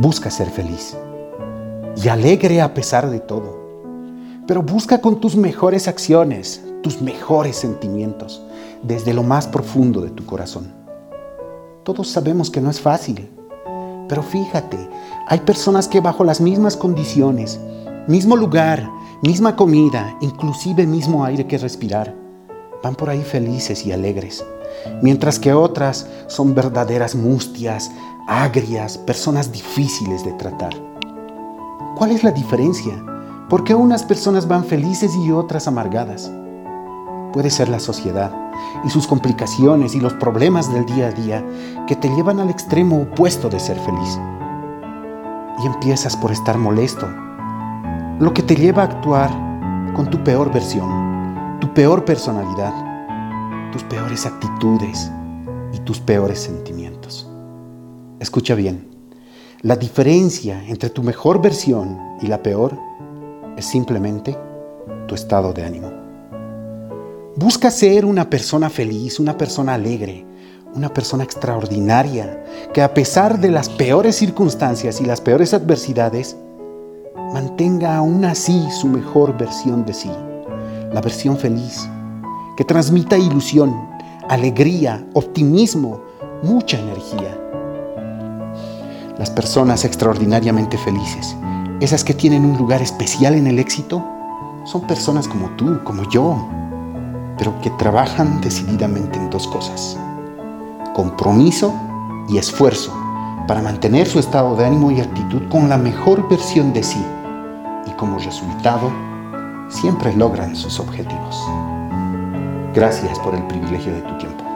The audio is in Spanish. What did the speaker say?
Busca ser feliz y alegre a pesar de todo. Pero busca con tus mejores acciones, tus mejores sentimientos, desde lo más profundo de tu corazón. Todos sabemos que no es fácil, pero fíjate, hay personas que bajo las mismas condiciones, mismo lugar, misma comida, inclusive mismo aire que respirar, van por ahí felices y alegres, mientras que otras son verdaderas mustias, agrias, personas difíciles de tratar. ¿Cuál es la diferencia? ¿Por qué unas personas van felices y otras amargadas? Puede ser la sociedad y sus complicaciones y los problemas del día a día que te llevan al extremo opuesto de ser feliz. Y empiezas por estar molesto, lo que te lleva a actuar con tu peor versión, tu peor personalidad, tus peores actitudes y tus peores sentimientos. Escucha bien, la diferencia entre tu mejor versión y la peor es simplemente tu estado de ánimo. Busca ser una persona feliz, una persona alegre, una persona extraordinaria, que a pesar de las peores circunstancias y las peores adversidades, mantenga aún así su mejor versión de sí, la versión feliz, que transmita ilusión, alegría, optimismo, mucha energía. Las personas extraordinariamente felices, esas que tienen un lugar especial en el éxito, son personas como tú, como yo, pero que trabajan decididamente en dos cosas. Compromiso y esfuerzo para mantener su estado de ánimo y actitud con la mejor versión de sí y como resultado siempre logran sus objetivos. Gracias por el privilegio de tu tiempo.